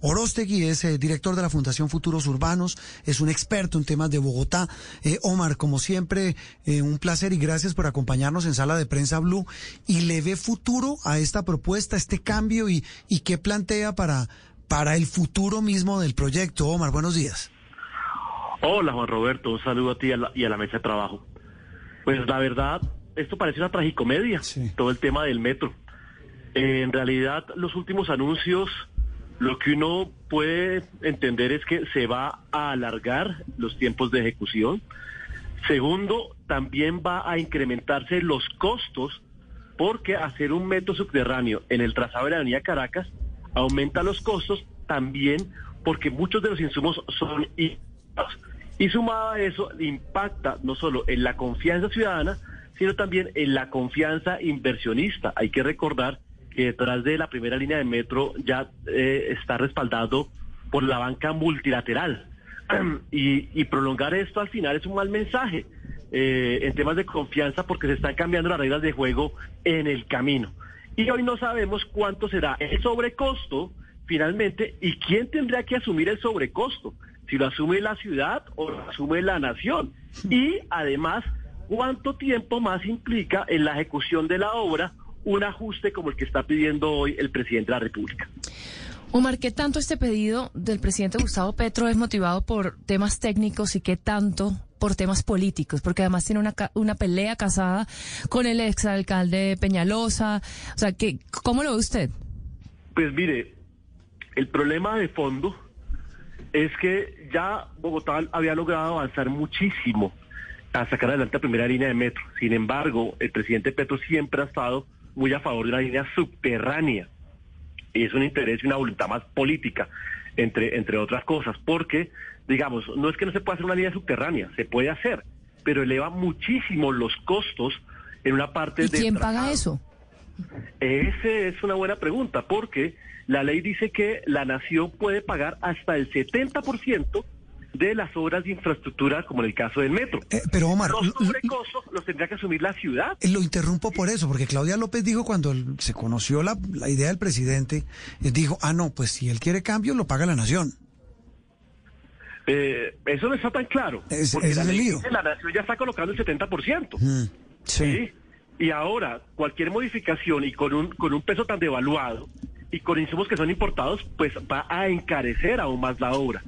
Orostegui es eh, director de la Fundación Futuros Urbanos, es un experto en temas de Bogotá. Eh, Omar, como siempre, eh, un placer y gracias por acompañarnos en Sala de Prensa Blue. ¿Y le ve futuro a esta propuesta, a este cambio y, y qué plantea para, para el futuro mismo del proyecto? Omar, buenos días. Hola Juan Roberto, un saludo a ti y a la, y a la mesa de trabajo. Pues la verdad, esto parece una tragicomedia, Sí. todo el tema del metro. En realidad, los últimos anuncios, lo que uno puede entender es que se va a alargar los tiempos de ejecución. Segundo, también va a incrementarse los costos porque hacer un metro subterráneo en el trazado de la avenida Caracas aumenta los costos también porque muchos de los insumos son importados. Y sumado a eso, impacta no solo en la confianza ciudadana, sino también en la confianza inversionista. Hay que recordar que detrás de la primera línea de metro ya eh, está respaldado por la banca multilateral. y, y prolongar esto al final es un mal mensaje eh, en temas de confianza porque se están cambiando las reglas de juego en el camino. Y hoy no sabemos cuánto será el sobrecosto finalmente y quién tendrá que asumir el sobrecosto, si lo asume la ciudad o lo asume la nación. Y además, cuánto tiempo más implica en la ejecución de la obra un ajuste como el que está pidiendo hoy el presidente de la República. Omar, ¿qué tanto este pedido del presidente Gustavo Petro es motivado por temas técnicos y qué tanto por temas políticos? Porque además tiene una, una pelea casada con el exalcalde Peñalosa. O sea, ¿qué, ¿cómo lo ve usted? Pues mire, el problema de fondo es que ya Bogotá había logrado avanzar muchísimo a sacar adelante la primera línea de metro. Sin embargo, el presidente Petro siempre ha estado muy a favor de una línea subterránea. Y es un interés y una voluntad más política, entre, entre otras cosas, porque, digamos, no es que no se pueda hacer una línea subterránea, se puede hacer, pero eleva muchísimo los costos en una parte ¿Y de quién paga eso? Esa es una buena pregunta, porque la ley dice que la nación puede pagar hasta el 70% de las obras de infraestructura, como en el caso del metro. Eh, pero Omar, Los lo- lo- sobrecostos los tendrá que asumir la ciudad. Eh, Lo interrumpo por eso, porque Claudia López dijo cuando se conoció la, la idea del presidente, eh, dijo, ah, no, pues si él quiere cambio, lo paga la nación. Eh, eso no está tan claro. Es- porque ese la es el ley lío. dice, la nación ya está colocando el 70%. Mm, ¿sí? Y ahora, cualquier modificación y con un, con un peso tan devaluado y con insumos que son importados, pues va a encarecer aún más la obra.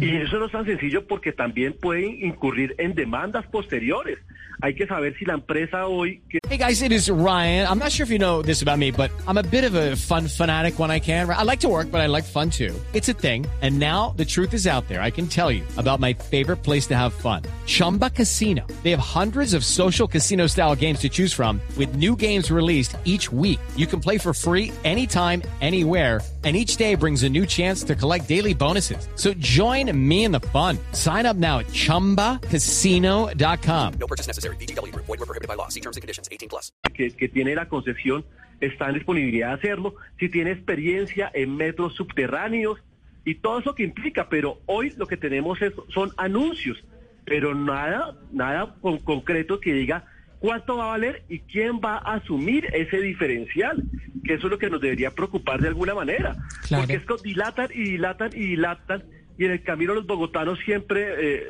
Y eso no es tan sencillo porque también pueden incurrir en demandas posteriores. Hay que saber si la empresa hoy Hey guys, it is Ryan. I'm not sure if you know this about me, but I'm a bit of a fun fanatic when I can. I like to work, but I like fun too. It's a thing. And now the truth is out there. I can tell you about my favorite place to have fun. Chumba Casino. They have hundreds of social casino style games to choose from with new games released each week. You can play for free anytime, anywhere. And each day brings a new chance to collect daily bonuses. So join me in the fun. Sign up now at chumbacasino.com. No purchase necessary. VGW Group. Void were prohibited by law. See terms and conditions. 18 plus. que, que tiene la concesión está en disponibilidad de hacerlo, si tiene experiencia en metros subterráneos y todo eso que implica, pero hoy lo que tenemos es, son anuncios, pero nada, nada con concreto que diga cuánto va a valer y quién va a asumir ese diferencial, que eso es lo que nos debería preocupar de alguna manera, Claro. porque esto dilatan y dilatan y dilatan y en el camino los bogotanos siempre eh,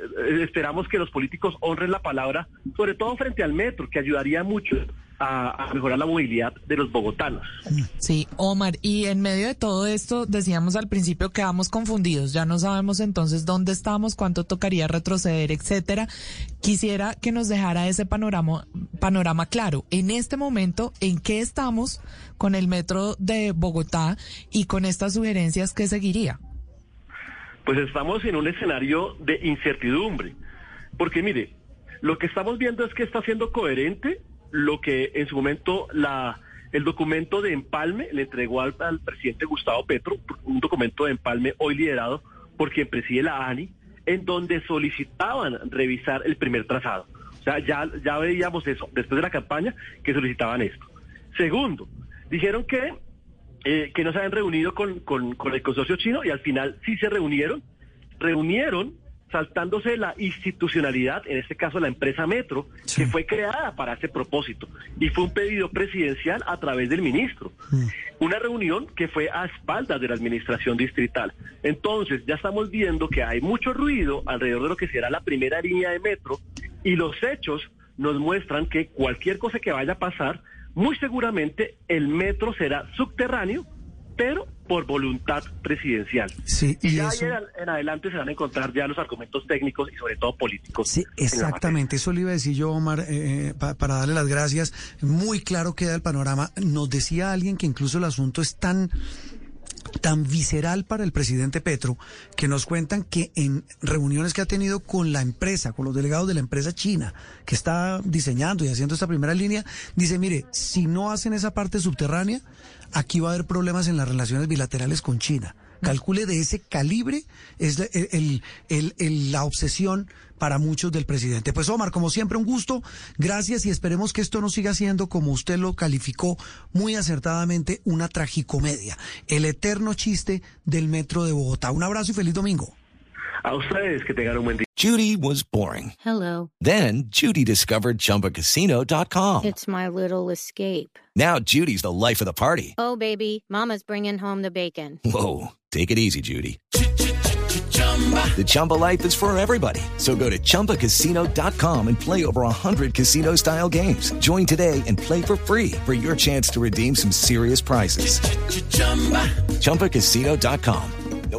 esperamos que los políticos honren la palabra, sobre todo frente al metro, que ayudaría mucho a, mejorar la movilidad de los bogotanos. Sí, Omar, y en medio de todo esto, decíamos al principio que quedamos confundidos, ya no sabemos entonces dónde estamos, cuánto tocaría retroceder, etcétera. Quisiera que nos dejara ese panorama, panorama claro. En este momento, ¿en qué estamos con el metro de Bogotá y con estas sugerencias que seguiría? Pues estamos en un escenario de incertidumbre, porque mire, lo que estamos viendo es que está siendo coherente lo que en su momento la el documento de empalme le entregó al, al presidente Gustavo Petro, un documento de empalme hoy liderado por quien preside la ANI, en donde solicitaban revisar el primer trazado. O sea, ya, ya veíamos eso después de la campaña que solicitaban esto. Segundo, dijeron que, eh, que no se habían reunido con, con, con el consorcio chino y al final sí se reunieron. Reunieron saltándose la institucionalidad, en este caso la empresa Metro, que fue creada para ese propósito. Y fue un pedido presidencial a través del ministro. Una reunión que fue a espaldas de la administración distrital. Entonces, ya estamos viendo que hay mucho ruido alrededor de lo que será la primera línea de Metro y los hechos nos muestran que cualquier cosa que vaya a pasar, muy seguramente el metro será subterráneo pero por voluntad presidencial. Sí, y, ya eso- en, adelante se van a encontrar ya los argumentos técnicos y sobre todo políticos. Sí, exactamente. Eso le iba a decir yo, Omar, eh, eh, pa- para darle las gracias. Muy claro queda el panorama. Nos decía alguien que incluso el asunto es tan tan visceral para el presidente Petro que nos cuentan que en reuniones que ha tenido con la empresa, con los delegados de la empresa china que está diseñando y haciendo esta primera línea, dice, mire, si no hacen esa parte subterránea, aquí va a haber problemas en las relaciones bilaterales con China. Calcule de ese calibre es la- el- el- el- la obsesión para muchos del presidente. Pues Omar, como siempre, un gusto. Gracias y esperemos que esto no siga siendo, como usted lo calificó muy acertadamente, una tragicomedia. El eterno chiste del metro de Bogotá. Un abrazo y feliz domingo. A ustedes que tengan un buen día. Judy was boring. Hello. Then Judy discovered ChumbaCasino.com. It's my little escape. Now Judy's the life of the party. Oh, baby, Mama's bringing home the bacon. Whoa, take it easy, Judy. The Chumba life is for everybody. So go to ChumbaCasino.com and play over 100 casino-style games. Join today and play for free for your chance to redeem some serious prizes. ChumbaCasino.com.